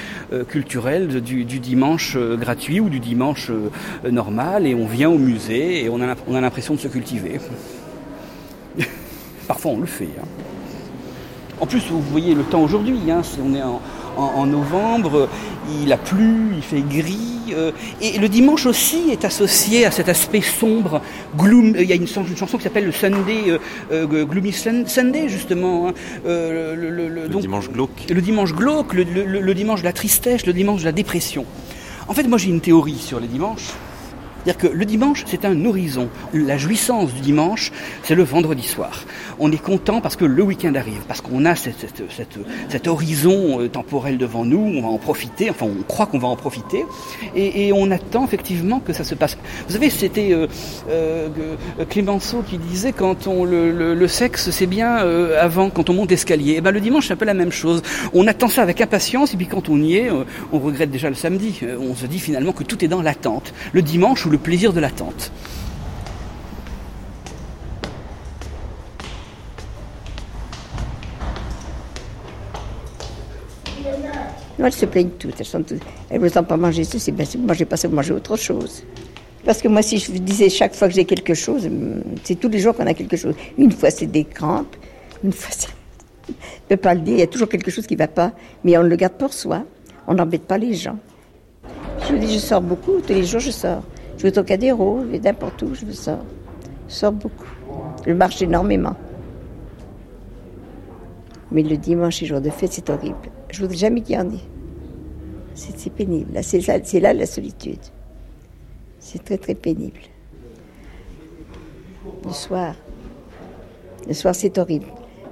culturelle du, du dimanche gratuit ou du dimanche euh, et on vient au musée et on a, l'imp- on a l'impression de se cultiver. *laughs* Parfois on le fait. hein. En plus, vous voyez le temps aujourd'hui, hein, on est en, en- en novembre, il a plu, il fait gris, euh, et le dimanche aussi est associé à cet aspect sombre, gloom. Il y a une, chan- une chanson qui s'appelle le Sunday, euh, euh, Gloomy Sun- Sunday justement. hein. Euh, le, le- le- donc- dimanche glauque. Le dimanche glauque, le dimanche de la tristesse, le dimanche de la dépression. En fait, moi j'ai une théorie sur les dimanches. C'est-à-dire que le dimanche, c'est un horizon. La jouissance du dimanche, c'est le vendredi soir. On est content parce que le week-end arrive, parce qu'on a cette, cet horizon euh, temporel devant nous, on va en profiter, enfin on croit qu'on va en profiter, et, on attend effectivement que ça se passe. Vous savez, c'était euh, euh, Clémenceau qui disait quand on le, le- sexe, c'est bien euh, avant, quand on monte l'escalier. Et ben le dimanche, c'est un peu la même chose. On attend ça avec impatience, et puis quand on y est, on regrette déjà le samedi. On se dit finalement que tout est dans l'attente. Le dimanche ou le plaisir de l'attente. Elles se plaignent toutes. Elles sont toutes. Ne veulent pas manger ceci. Ben, si vous ne mangez pas ça, vous mangez autre chose. Parce que moi, si je disais chaque fois que j'ai quelque chose, hum, c'est tous les jours qu'on a quelque chose. Une fois, c'est des crampes. Une fois, c'est... *laughs* Ne peux pas le dire. Il y a toujours quelque chose qui ne va pas. Mais on le garde pour soi. On n'embête pas les gens. Je vous dis, je sors beaucoup. Tous les jours, je sors. Je vais au Trocadéro, je vais n'importe où, je sors. Je sors beaucoup. Je marche énormément. Mais le dimanche et jour de fête, c'est horrible. Je voudrais jamais qu'il y en ait. C'est pénible. Là, C'est c'est là la solitude. C'est très très pénible. Le soir. Le soir, c'est horrible.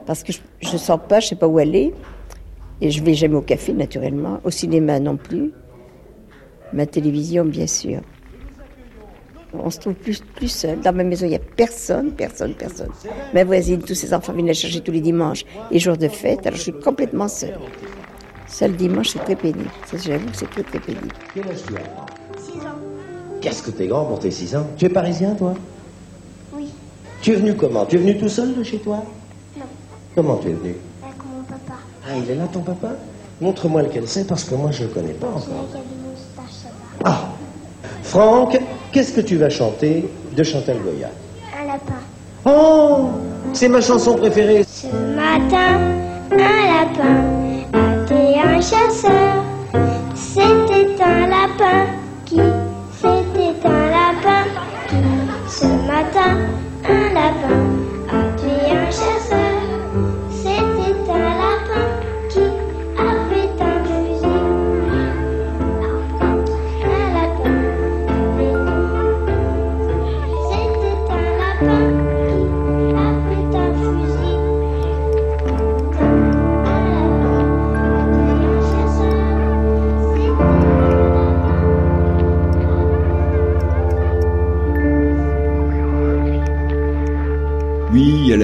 Parce que je ne sors pas, je ne sais pas où aller. Et je vais jamais au café, naturellement. Au cinéma non plus. Ma télévision, bien sûr. On se trouve plus, plus seul. Dans ma maison, il n'y a personne, personne, personne. Ma voisine, tous ses enfants viennent la chercher tous les dimanches et jours de fête. Alors je suis complètement seule. Seul dimanche, c'est très pénible. Ça, j'avoue que c'est très, très pénible. Quel âge tu as? 6 ans. Qu'est-ce que t'es grand pour tes 6 ans? Tu es parisien, toi? Oui. Tu es venu comment? Tu es venu tout seul de chez toi? Non. Comment tu es venu? Avec mon papa. Ah, il est là, ton papa? Montre-moi lequel c'est, parce que moi, je ne le connais pas encore. Ah Franck, qu'est-ce que tu vas chanter de Chantal Goya Un lapin. Oh C'est ma chanson préférée. Ce matin, un lapin était un chasseur. C'était un lapin qui, c'était un lapin qui. Ce matin, un lapin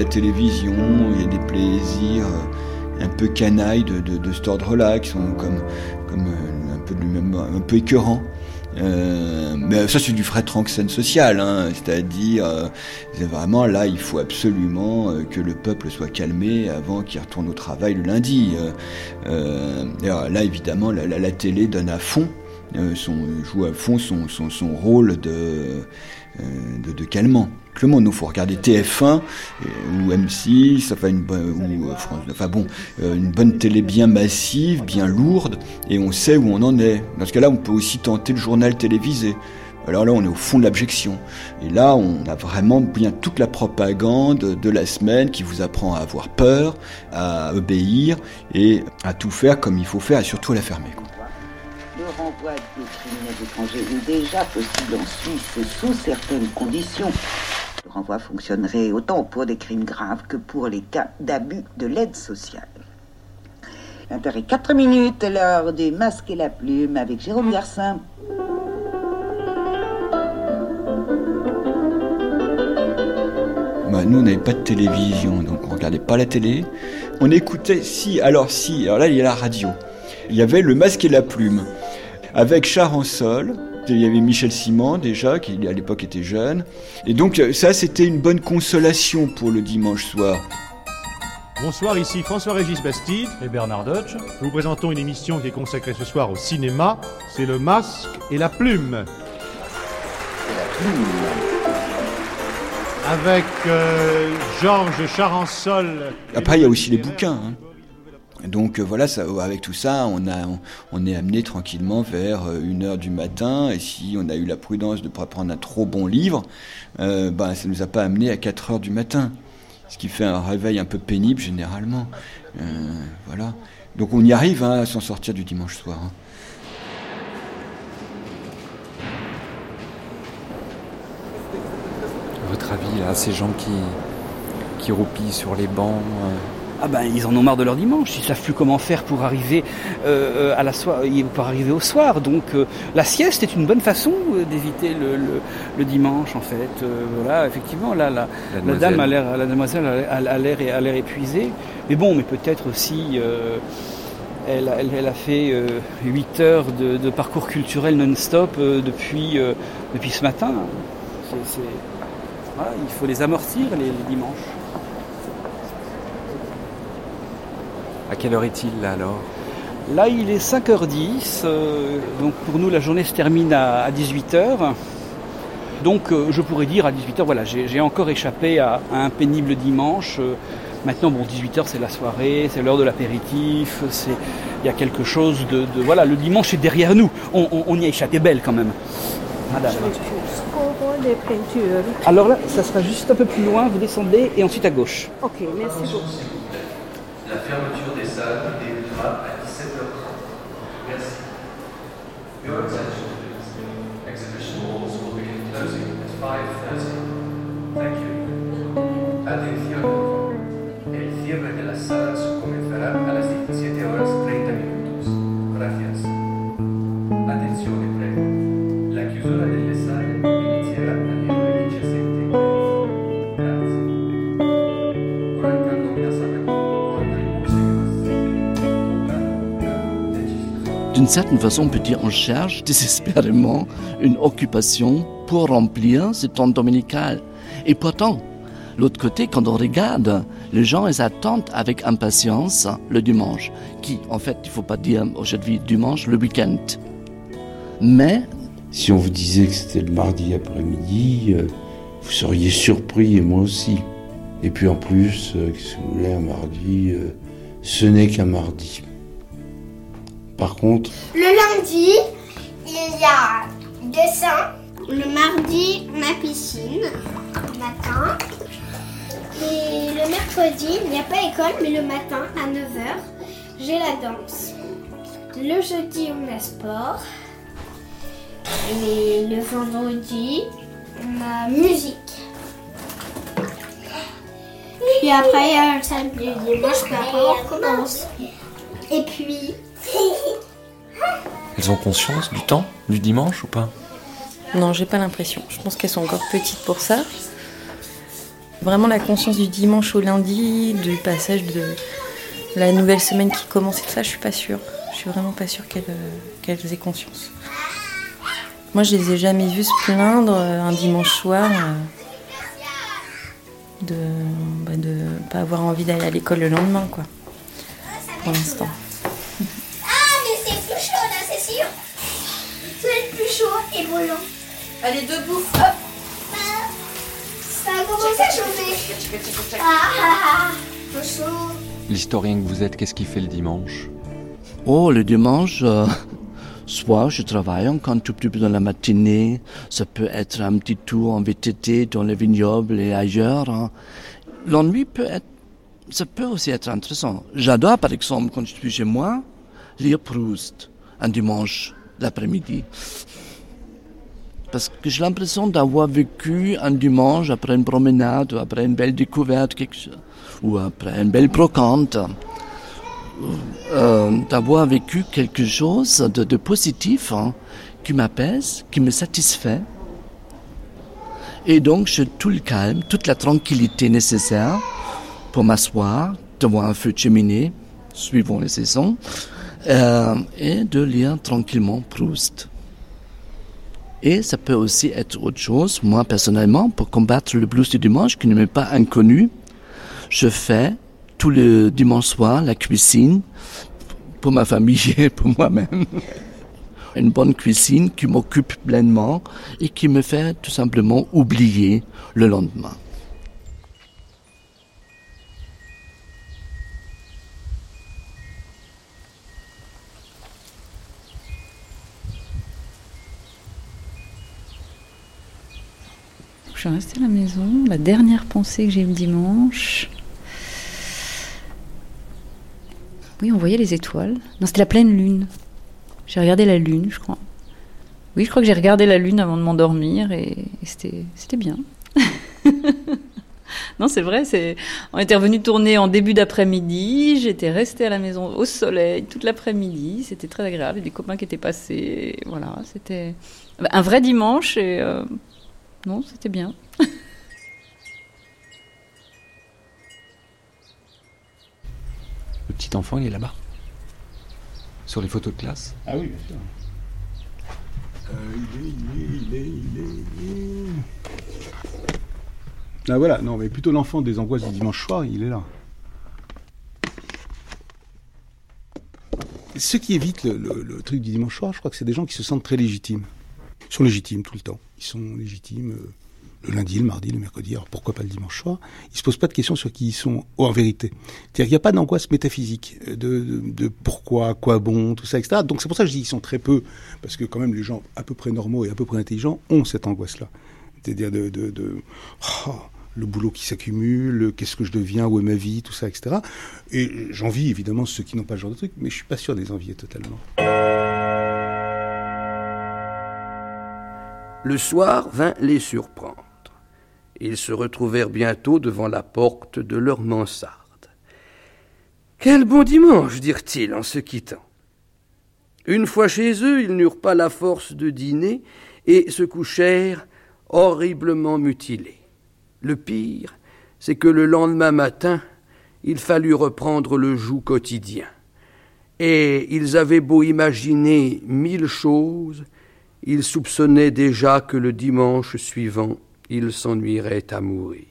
télévision, il y a des plaisirs euh, un peu canailles de, de, de cet ordre-là, qui sont comme, comme euh, un peu même, un peu écœurants. Euh, mais ça c'est du frais tranxène social, hein, c'est-à-dire c'est vraiment là il faut absolument que le peuple soit calmé avant qu'il retourne au travail le lundi. Là évidemment la, la- télé donne à fond, son, joue à fond son, son, son rôle de, euh, de, de calmant. Nous faut regarder TF1 euh, ou M6, enfin une bonne, ou euh, France, enfin bon, euh, une bonne télé bien massive, bien lourde, et on sait où on en est. Dans ce cas-là, on peut aussi tenter le journal télévisé. Alors là, on est au fond de l'abjection. Et là, on a vraiment bien toute la propagande de la semaine qui vous apprend à avoir peur, à obéir et à tout faire comme il faut faire et surtout à la fermer. quoi. Le renvoi des criminels étrangers est déjà possible en Suisse sous certaines conditions. Le renvoi fonctionnerait autant pour des crimes graves que pour les cas d'abus de l'aide sociale. 20 4 minutes, l'heure des masques et la plume avec Jérôme Garcin. Bah, nous, on n'avait pas de télévision, donc on regardait pas la télé. On écoutait, si, alors si, alors là, il y a la radio. Il y avait Le Masque et la Plume, avec Sol. Il y avait Michel Simon déjà, qui à l'époque était jeune. Et donc euh, ça, c'était une bonne consolation pour le dimanche soir. Bonsoir, ici François-Régis Bastide et Bernard Deutsch. Nous vous présentons une émission qui est consacrée ce soir au cinéma. C'est Le Masque et la Plume. Avec euh, Georges Charansol. Après, il y a aussi les bouquins. hein. Donc euh, voilà, avec tout ça, on, a, on, est amené tranquillement vers euh, une heure du matin. Et si on a eu la prudence de ne pas prendre un trop bon livre, euh, ben, ça ne nous a pas amené à 4 heures du matin. Ce qui fait un réveil un peu pénible généralement. Euh, voilà. Donc on y arrive hein, à s'en sortir du dimanche soir. hein. À votre avis, là, ces gens qui, roupillent sur les bancs euh, Ah ben ils en ont marre de leur dimanche, ils savent plus comment faire pour arriver euh, à la soirée, pour arriver au soir. Donc euh, la sieste est une bonne façon euh, d'éviter le, le- le dimanche en fait. Euh, voilà, effectivement, là la, La dame a l'air, la demoiselle a l'air- a l'air épuisée. Mais bon, mais peut-être aussi euh, elle, a- elle, elle a fait 8 heures de, de parcours culturel non-stop euh, depuis euh, depuis ce matin. Voilà, il faut les amortir les- les dimanches. À quelle heure est-il là alors Là, il est 5h10, euh, donc pour nous, la journée se termine à, 18h. Donc, euh, je pourrais dire à 18h, voilà, j'ai encore échappé à, à un pénible dimanche. Euh, maintenant, bon, 18h, c'est la soirée, c'est l'heure de l'apéritif, c'est il y a quelque chose de, de- Voilà, le dimanche est derrière nous. On, on- on y a échappé belle quand même. Madame. Alors là, ça sera juste un peu plus loin, vous descendez et ensuite à gauche. Ok, merci beaucoup. La fermeture des salles débutera à 17h30. Merci. D'une certaine façon, on peut dire on cherche désespérément une occupation pour remplir ce temps dominical. Et pourtant, l'autre côté, quand on regarde, les gens, attendent avec impatience le dimanche, qui, en fait, il faut pas dire aujourd'hui dimanche, le week-end. Mais Si on vous disait que c'était le mardi après-midi, euh, vous seriez surpris et moi aussi. Et puis en plus, euh, qu'est-ce que vous voulez, un mardi, euh, ce n'est qu'un mardi. Par contre, Le lundi, il y a dessin. Le mardi, on a piscine, matin. Et le mercredi, il n'y a pas école, mais le matin, à 9h, j'ai la danse. Le jeudi, on a sport. Et le vendredi, on a musique. Puis après, il y a le samedi et dimanche, on recommence. Et puis, *laughs* Elles ont conscience du temps, du dimanche ou pas? Non, j'ai pas l'impression. Je pense qu'elles sont encore petites pour ça. Vraiment la conscience du dimanche au lundi, du passage de la nouvelle semaine qui commence et tout ça, je suis pas sûre. Je suis vraiment pas sûre qu'elles euh, qu'elles aient conscience. Moi, je les ai jamais vues se plaindre euh, un dimanche soir euh, de bah, de pas avoir envie d'aller à l'école le lendemain, quoi. Pour l'instant. Plus chaud et brûlant. Allez, debout, hop. Ça a commencé à chauffer. Ah, ah, ah, trop chaud. L'historien que vous êtes, qu'est-ce qu'il fait le dimanche? Oh, le dimanche, euh, soit je travaille encore un tout petit peu dans la matinée, ça peut être un petit tour en VTT dans les vignobles et ailleurs. hein. L'ennui peut être, ça peut aussi être intéressant. J'adore, par exemple, quand je suis chez moi, lire Proust un dimanche l'après-midi. Parce que j'ai l'impression d'avoir vécu un dimanche après une promenade, ou après une belle découverte, ou après une belle brocante euh, d'avoir vécu quelque chose de, de positif hein, qui m'apaise, qui me satisfait. Et donc j'ai tout le calme, toute la tranquillité nécessaire pour m'asseoir devant un feu de cheminée, suivant les saisons, euh, et de lire tranquillement Proust. Et ça peut aussi être autre chose. Moi, personnellement, pour combattre le blues du dimanche, qui ne m'est pas inconnu, je fais tous les dimanches soirs la cuisine pour ma famille *laughs* et pour moi-même. Une bonne cuisine qui m'occupe pleinement et qui me fait tout simplement oublier le lendemain. Je suis restée à la maison. La dernière pensée que j'ai eue dimanche. Oui, on voyait les étoiles. Non, c'était la pleine lune. J'ai regardé la lune, je crois. Oui, je crois que j'ai regardé la lune avant de m'endormir et, c'était, c'était bien. *laughs* non, c'est vrai. On était revenu tourner en début d'après-midi. J'étais restée à la maison au soleil toute l'après-midi. C'était très agréable. Il y a des copains qui étaient passés. Voilà, c'était un vrai dimanche et euh, non, c'était bien. *laughs* Le petit enfant, il est là-bas. Sur les photos de classe. Ah oui, bien sûr. Euh, il est, il est, il est, il est, il est. Ah voilà, non, mais plutôt l'enfant des angoisses du dimanche soir, il est là. Ceux qui le, le- le truc du dimanche soir, je crois que c'est des gens qui se sentent très légitimes. Sont légitimes tout le temps. Ils sont légitimes euh, le lundi, le mardi, le mercredi. Alors pourquoi pas le dimanche soir Ils se posent pas de questions sur qui ils sont en vérité. C'est-à-dire qu'il n'y a pas d'angoisse métaphysique euh, de, de, pourquoi, quoi bon, tout ça, etc. Donc c'est pour ça que je dis qu'ils sont très peu, parce que quand même les gens à peu près normaux et à peu près intelligents ont cette angoisse-là. C'est-à-dire de, de, de oh, le boulot qui s'accumule, qu'est-ce que je deviens, où est ma vie, tout ça, etc. Et j'envie évidemment ceux qui n'ont pas ce genre de truc, mais je suis pas sûr de les envier totalement. Le soir vint les surprendre. Ils se retrouvèrent bientôt devant la porte de leur mansarde. Quel bon dimanche, dirent-ils en se quittant. Une fois chez eux, ils n'eurent pas la force de dîner et se couchèrent horriblement mutilés. Le pire, c'est que le lendemain matin, il fallut reprendre le joug quotidien. Et ils avaient beau imaginer mille choses, ils soupçonnaient déjà que le dimanche suivant, ils s'ennuieraient à mourir.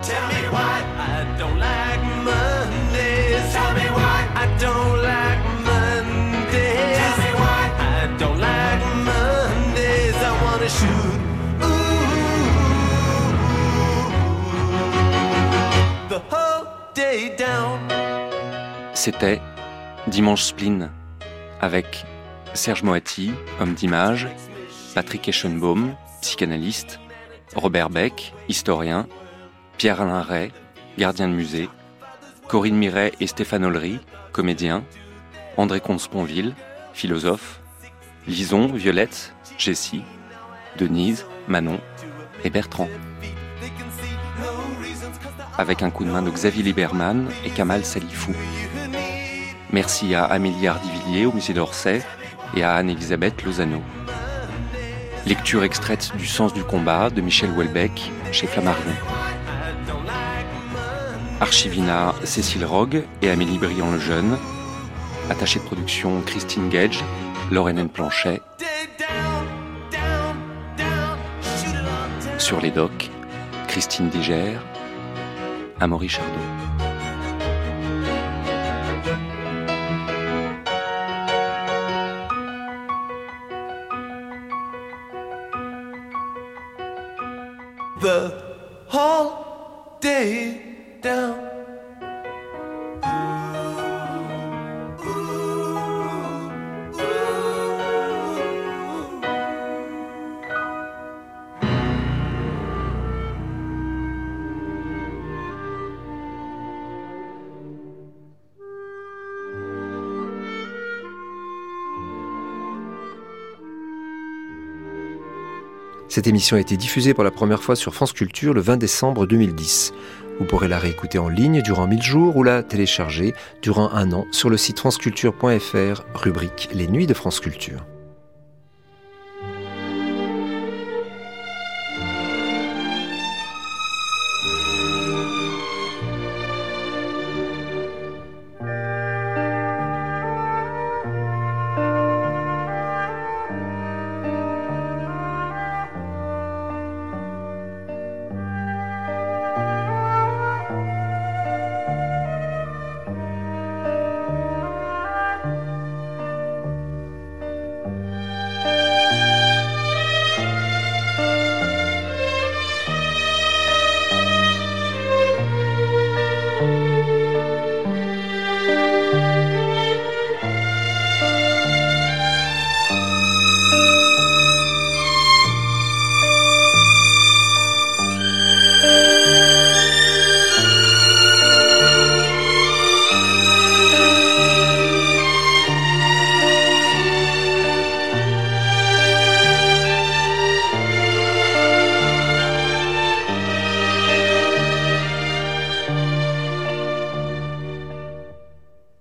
Tell me why I don't like Mondays. Tell me why I don't like Mondays. Tell me why I don't like Mondays. I wanna shoot. Ooh, the whole day down. C'était Dimanche Spleen avec Serge Moati, homme d'image, Patrick Eschenbaum, psychanalyste, Robert Beck, historien, Pierre-Alain Ray, gardien de musée, Corinne Miret et Stéphane Ollery, comédien, André Comte-Sponville, philosophe, Lison, Violette, Jessie, Denise, Manon et Bertrand. Avec un coup de main de Xavier Lieberman et Kamal Salifou. Merci à Amélie Hardivilliers au musée d'Orsay et à Anne-Elisabeth Lozano. Lecture extraite du Sens du combat de Michel Houellebecq chez Flammarion. Archivina Cécile Rogue et Amélie Briand-Lejeune. Attachée de production Christine Gage, Lorraine Planchet. Sur les docks, Christine Digère, Amaury Chardot. Whole day down. Cette émission a été diffusée pour la première fois sur France Culture le 20 décembre 2010. Vous pourrez la réécouter en ligne durant 1000 jours ou la télécharger durant un an sur le site franceculture.fr, rubrique Les Nuits de France Culture.